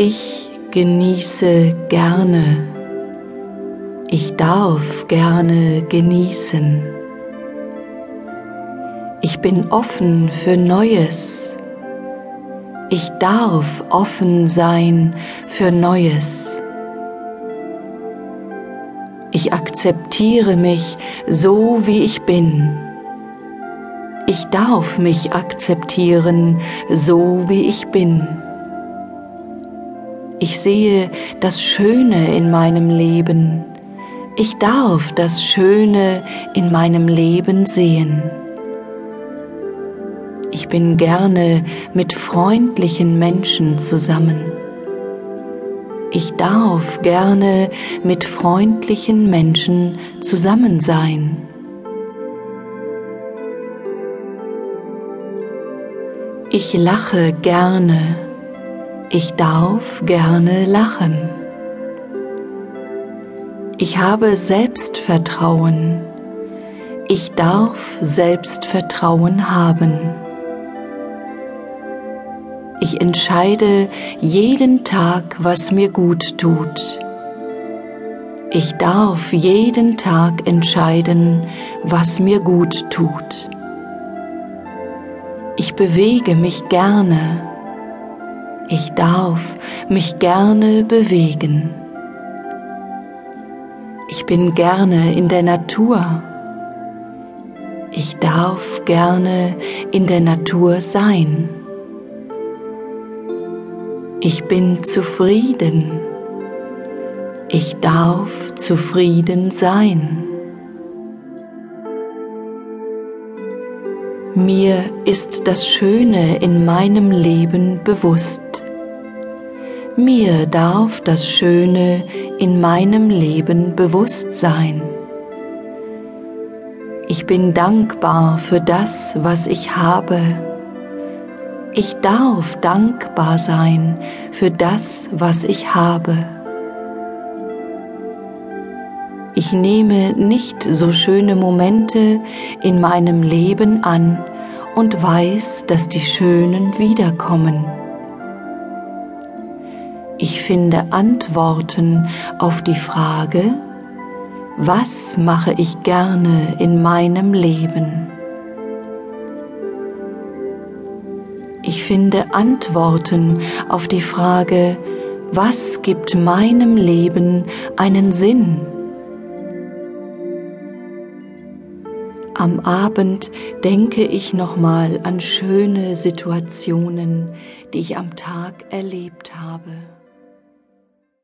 Ich genieße gerne. Ich darf gerne genießen. Ich bin offen für Neues. Ich darf offen sein für Neues. Ich akzeptiere mich so, wie ich bin. Ich darf mich akzeptieren, so wie ich bin. Ich sehe das Schöne in meinem Leben. Ich darf das Schöne in meinem Leben sehen. Ich bin gerne mit freundlichen Menschen zusammen. Ich darf gerne mit freundlichen Menschen zusammen sein. Ich lache gerne. Ich darf gerne lachen. Ich habe Selbstvertrauen. Ich darf Selbstvertrauen haben. Ich entscheide jeden Tag, was mir gut tut. Ich darf jeden Tag entscheiden, was mir gut tut. Ich bewege mich gerne. Ich darf mich gerne bewegen. Ich bin gerne in der Natur. Ich darf gerne in der Natur sein. Ich bin zufrieden. Ich darf zufrieden sein. Mir ist das Schöne in meinem Leben bewusst. Mir darf das Schöne in meinem Leben bewusst sein. Ich bin dankbar für das, was ich habe. Ich darf dankbar sein für das, was ich habe. Ich nehme nicht so schöne Momente in meinem Leben an und weiß, dass die schönen wiederkommen. Ich finde Antworten auf die Frage, was mache ich gerne in meinem Leben? Ich finde Antworten auf die Frage, was gibt meinem Leben einen Sinn? Am Abend denke ich nochmal an schöne Situationen, die ich am Tag erlebt habe.